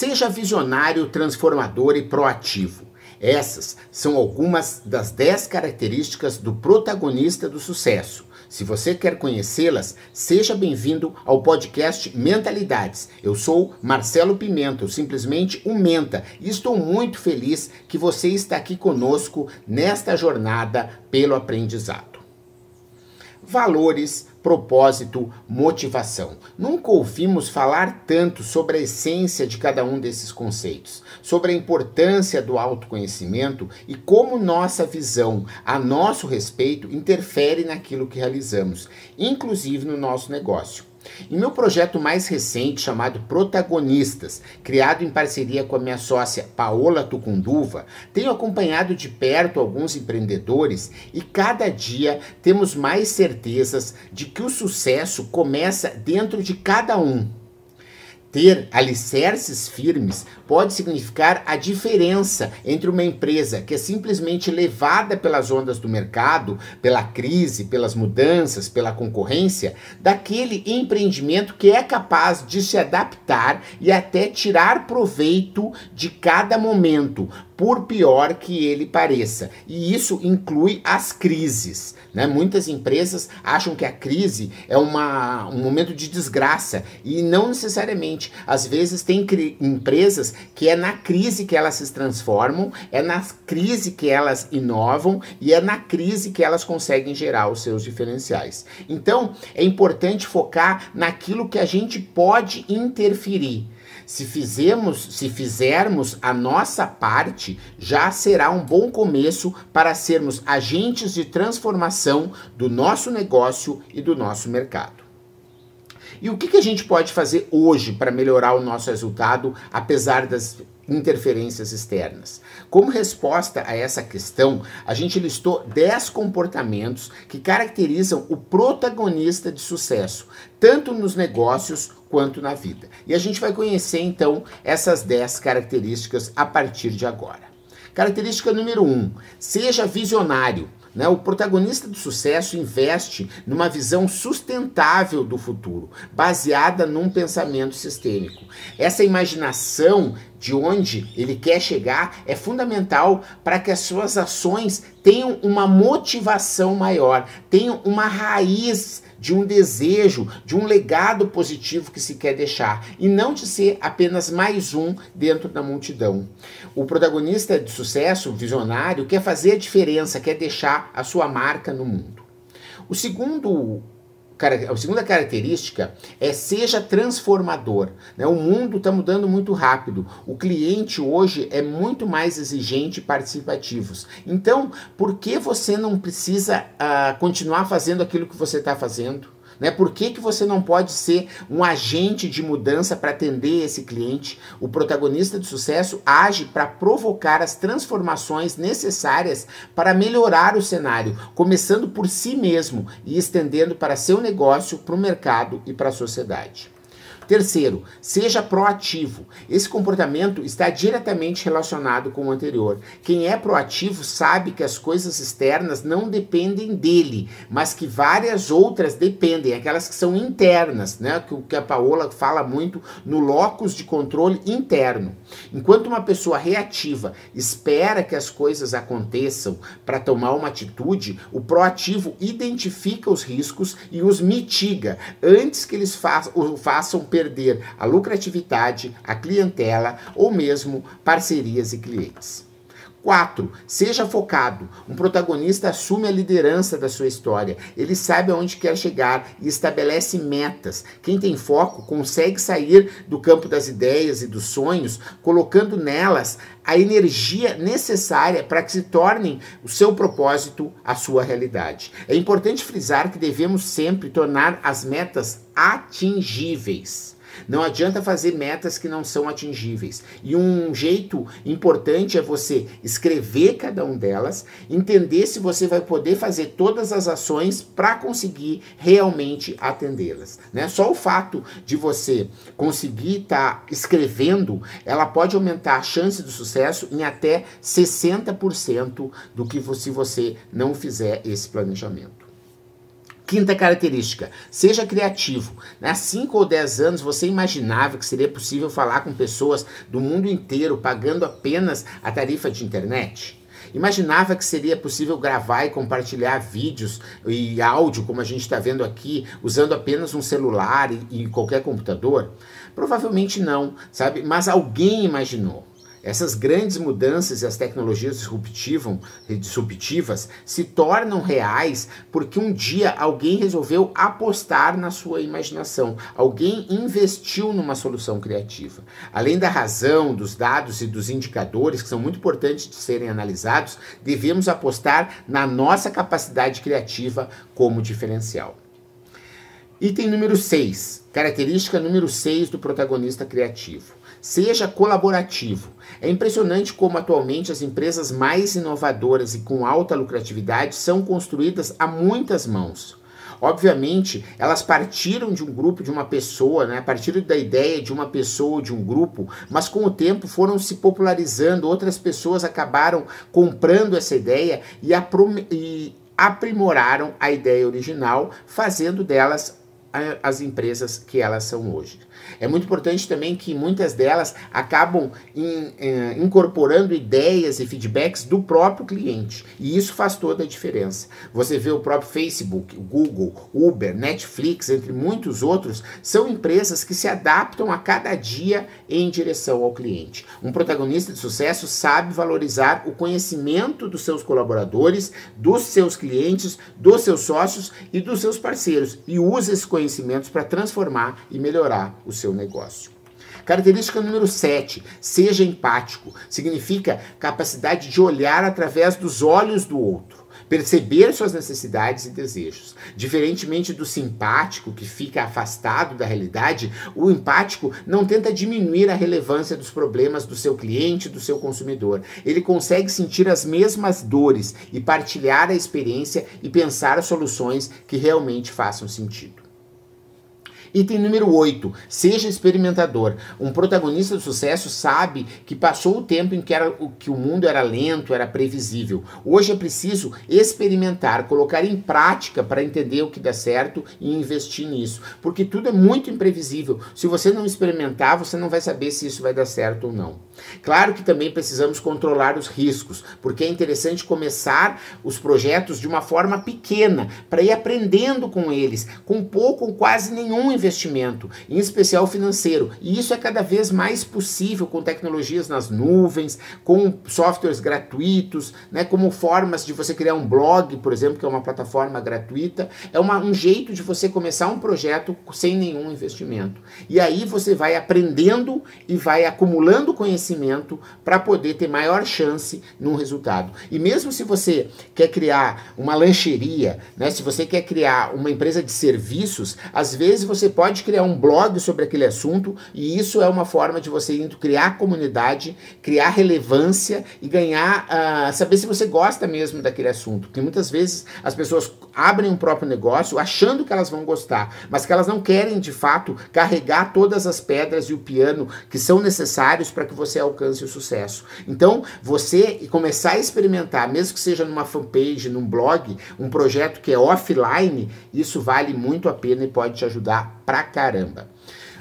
Seja visionário, transformador e proativo. Essas são algumas das 10 características do protagonista do sucesso. Se você quer conhecê-las, seja bem-vindo ao podcast Mentalidades. Eu sou Marcelo Pimenta, simplesmente um Menta, e estou muito feliz que você está aqui conosco nesta jornada pelo aprendizado valores, propósito, motivação. Nunca ouvimos falar tanto sobre a essência de cada um desses conceitos, sobre a importância do autoconhecimento e como nossa visão a nosso respeito interfere naquilo que realizamos, inclusive no nosso negócio. Em meu projeto mais recente, chamado Protagonistas, criado em parceria com a minha sócia Paola Tucunduva, tenho acompanhado de perto alguns empreendedores e cada dia temos mais certezas de que o sucesso começa dentro de cada um ter alicerces firmes pode significar a diferença entre uma empresa que é simplesmente levada pelas ondas do mercado, pela crise, pelas mudanças, pela concorrência, daquele empreendimento que é capaz de se adaptar e até tirar proveito de cada momento, por pior que ele pareça. E isso inclui as crises. Né? Muitas empresas acham que a crise é uma, um momento de desgraça e não necessariamente. Às vezes tem empresas que é na crise que elas se transformam, é na crise que elas inovam e é na crise que elas conseguem gerar os seus diferenciais. Então é importante focar naquilo que a gente pode interferir. Se fizermos, se fizermos a nossa parte, já será um bom começo para sermos agentes de transformação do nosso negócio e do nosso mercado. E o que, que a gente pode fazer hoje para melhorar o nosso resultado, apesar das interferências externas. Como resposta a essa questão, a gente listou 10 comportamentos que caracterizam o protagonista de sucesso, tanto nos negócios quanto na vida. E a gente vai conhecer então essas 10 características a partir de agora. Característica número 1: um, seja visionário. Né? O protagonista do sucesso investe numa visão sustentável do futuro, baseada num pensamento sistêmico. Essa imaginação de onde ele quer chegar é fundamental para que as suas ações tenham uma motivação maior, tenham uma raiz de um desejo, de um legado positivo que se quer deixar e não de ser apenas mais um dentro da multidão. O protagonista de sucesso, visionário, quer fazer a diferença, quer deixar a sua marca no mundo. O segundo a segunda característica é seja transformador. Né? O mundo está mudando muito rápido. O cliente hoje é muito mais exigente e participativo. Então, por que você não precisa uh, continuar fazendo aquilo que você está fazendo? Né? Por que, que você não pode ser um agente de mudança para atender esse cliente? O protagonista de sucesso age para provocar as transformações necessárias para melhorar o cenário, começando por si mesmo e estendendo para seu negócio, para o mercado e para a sociedade. Terceiro, seja proativo. Esse comportamento está diretamente relacionado com o anterior. Quem é proativo sabe que as coisas externas não dependem dele, mas que várias outras dependem, aquelas que são internas, né? Que o que a Paola fala muito no locus de controle interno. Enquanto uma pessoa reativa espera que as coisas aconteçam para tomar uma atitude, o proativo identifica os riscos e os mitiga antes que eles façam perder a lucratividade, a clientela ou mesmo parcerias e clientes. 4. Seja focado. Um protagonista assume a liderança da sua história. Ele sabe aonde quer chegar e estabelece metas. Quem tem foco consegue sair do campo das ideias e dos sonhos, colocando nelas a energia necessária para que se tornem o seu propósito a sua realidade. É importante frisar que devemos sempre tornar as metas atingíveis. Não adianta fazer metas que não são atingíveis. E um jeito importante é você escrever cada um delas, entender se você vai poder fazer todas as ações para conseguir realmente atendê-las. Né? Só o fato de você conseguir estar tá escrevendo, ela pode aumentar a chance do sucesso em até 60% do que se você não fizer esse planejamento. Quinta característica, seja criativo. Há 5 ou 10 anos você imaginava que seria possível falar com pessoas do mundo inteiro pagando apenas a tarifa de internet? Imaginava que seria possível gravar e compartilhar vídeos e áudio, como a gente está vendo aqui, usando apenas um celular e, e qualquer computador? Provavelmente não, sabe? Mas alguém imaginou. Essas grandes mudanças e as tecnologias disruptivas se tornam reais porque um dia alguém resolveu apostar na sua imaginação, alguém investiu numa solução criativa. Além da razão, dos dados e dos indicadores, que são muito importantes de serem analisados, devemos apostar na nossa capacidade criativa como diferencial. Item número 6, característica número 6 do protagonista criativo Seja colaborativo. É impressionante como atualmente as empresas mais inovadoras e com alta lucratividade são construídas a muitas mãos. Obviamente, elas partiram de um grupo, de uma pessoa, né? partiram da ideia de uma pessoa, de um grupo, mas com o tempo foram se popularizando, outras pessoas acabaram comprando essa ideia e, e aprimoraram a ideia original, fazendo delas as empresas que elas são hoje. É muito importante também que muitas delas acabam in, eh, incorporando ideias e feedbacks do próprio cliente. E isso faz toda a diferença. Você vê o próprio Facebook, Google, Uber, Netflix, entre muitos outros, são empresas que se adaptam a cada dia em direção ao cliente. Um protagonista de sucesso sabe valorizar o conhecimento dos seus colaboradores, dos seus clientes, dos seus sócios e dos seus parceiros e usa esses conhecimentos para transformar e melhorar o seu negócio. Característica número 7, seja empático. Significa capacidade de olhar através dos olhos do outro, perceber suas necessidades e desejos. Diferentemente do simpático, que fica afastado da realidade, o empático não tenta diminuir a relevância dos problemas do seu cliente, do seu consumidor. Ele consegue sentir as mesmas dores e partilhar a experiência e pensar soluções que realmente façam sentido. Item número 8. Seja experimentador. Um protagonista de sucesso sabe que passou o tempo em que, era, que o mundo era lento, era previsível. Hoje é preciso experimentar, colocar em prática para entender o que dá certo e investir nisso. Porque tudo é muito imprevisível. Se você não experimentar, você não vai saber se isso vai dar certo ou não. Claro que também precisamos controlar os riscos, porque é interessante começar os projetos de uma forma pequena, para ir aprendendo com eles, com pouco ou quase nenhum investimento, em especial financeiro. E isso é cada vez mais possível com tecnologias nas nuvens, com softwares gratuitos, né, como formas de você criar um blog, por exemplo, que é uma plataforma gratuita. É uma, um jeito de você começar um projeto sem nenhum investimento. E aí você vai aprendendo e vai acumulando conhecimento para poder ter maior chance no resultado. E mesmo se você quer criar uma lancheria, né, se você quer criar uma empresa de serviços, às vezes você pode criar um blog sobre aquele assunto e isso é uma forma de você criar comunidade, criar relevância e ganhar, uh, saber se você gosta mesmo daquele assunto. Porque muitas vezes as pessoas abrem um próprio negócio achando que elas vão gostar, mas que elas não querem de fato carregar todas as pedras e o piano que são necessários para que você alcance o sucesso. Então, você começar a experimentar, mesmo que seja numa fanpage, num blog, um projeto que é offline, isso vale muito a pena e pode te ajudar pra caramba.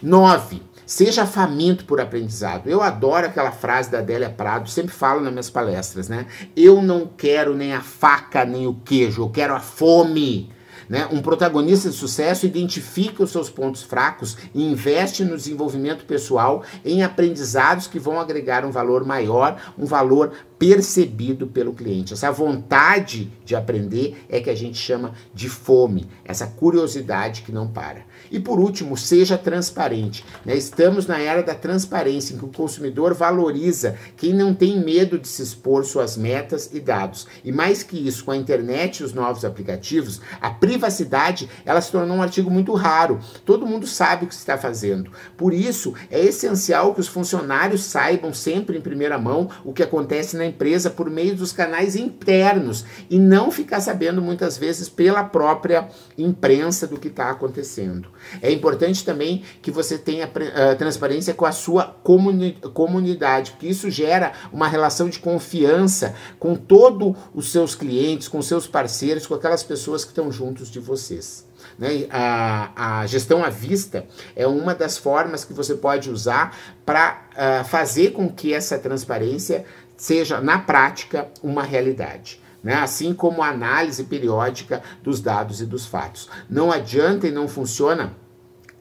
9. Seja faminto por aprendizado. Eu adoro aquela frase da Adélia Prado, sempre falo nas minhas palestras, né? Eu não quero nem a faca nem o queijo, eu quero a fome. Né? Um protagonista de sucesso identifica os seus pontos fracos e investe no desenvolvimento pessoal em aprendizados que vão agregar um valor maior, um valor percebido pelo cliente. Essa vontade de aprender é que a gente chama de fome, essa curiosidade que não para. E por último, seja transparente. Né? Estamos na era da transparência, em que o consumidor valoriza quem não tem medo de se expor suas metas e dados. E mais que isso, com a internet e os novos aplicativos, a privacidade ela se tornou um artigo muito raro. Todo mundo sabe o que está fazendo. Por isso, é essencial que os funcionários saibam sempre em primeira mão o que acontece na empresa por meio dos canais internos e não ficar sabendo muitas vezes pela própria imprensa do que está acontecendo. É importante também que você tenha uh, transparência com a sua comuni comunidade, porque isso gera uma relação de confiança com todos os seus clientes, com seus parceiros, com aquelas pessoas que estão juntos de vocês. Né? A, a gestão à vista é uma das formas que você pode usar para uh, ah, fazer com que essa transparência seja, na prática, uma realidade. Né? Assim como a análise periódica dos dados e dos fatos. Não adianta e não funciona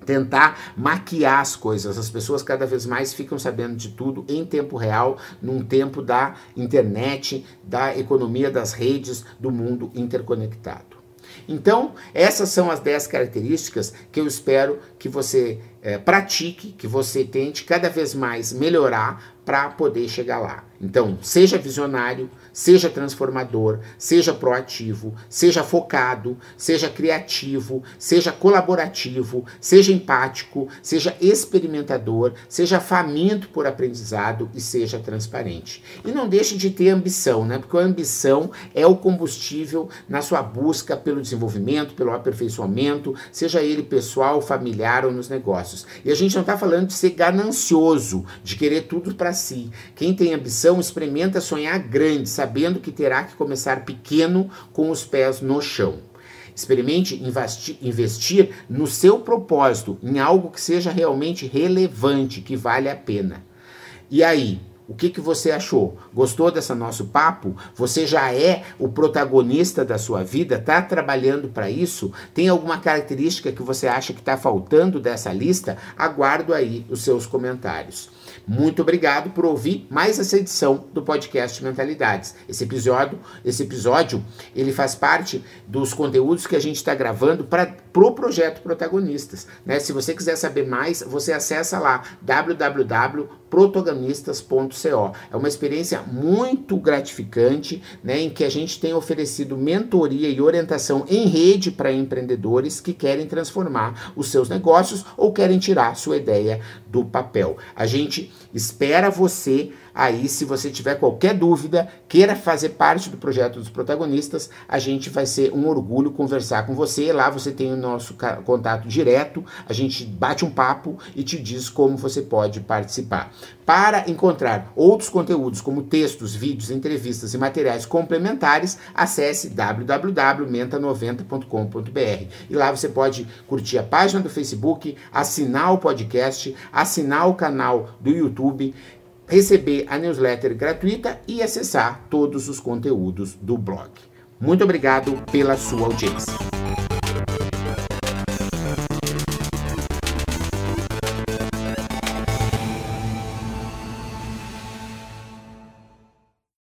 tentar maquiar as coisas. As pessoas cada vez mais ficam sabendo de tudo em tempo real, num tempo da internet, da economia das redes, do mundo interconectado. Então, essas são as 10 características que eu espero que você é, pratique, que você tente cada vez mais melhorar para poder chegar lá. Então, seja visionário, seja transformador, seja proativo, seja focado, seja criativo, seja colaborativo, seja empático, seja experimentador, seja faminto por aprendizado e seja transparente. E não deixe de ter ambição, né? Porque a ambição é o combustível na sua busca pelo desenvolvimento, pelo aperfeiçoamento, seja ele pessoal, familiar ou nos negócios. E a gente não está falando de ser ganancioso, de querer tudo para si. Quem tem ambição experimenta sonhar grande, sabendo que terá que começar pequeno com os pés no chão. Experimente investir, investir no seu propósito, em algo que seja realmente relevante, que vale a pena. E aí, o que, que você achou? Gostou desse nosso papo? Você já é o protagonista da sua vida? Está trabalhando para isso? Tem alguma característica que você acha que está faltando dessa lista? Aguardo aí os seus comentários. Muito obrigado por ouvir mais essa edição do podcast Mentalidades. Esse episódio, esse episódio, ele faz parte dos conteúdos que a gente está gravando para pro projeto Protagonistas. Né? Se você quiser saber mais, você acessa lá www.protagonistas.co. É uma experiência muito gratificante, né, em que a gente tem oferecido mentoria e orientação em rede para empreendedores que querem transformar os seus negócios ou querem tirar sua ideia do papel. A gente espera você aí, se você tiver qualquer dúvida, queira fazer parte do projeto dos protagonistas, a gente vai ser um orgulho conversar com você. Lá você tem o nosso contato direto, a gente bate um papo e te diz como você pode participar. Para encontrar outros conteúdos como textos, vídeos, entrevistas e materiais complementares, acesse www.menta90.com.br. E lá você pode curtir a página do Facebook, assinar o podcast, assinar o canal do YouTube, receber a newsletter gratuita e acessar todos os conteúdos do blog. Muito obrigado pela sua audiência.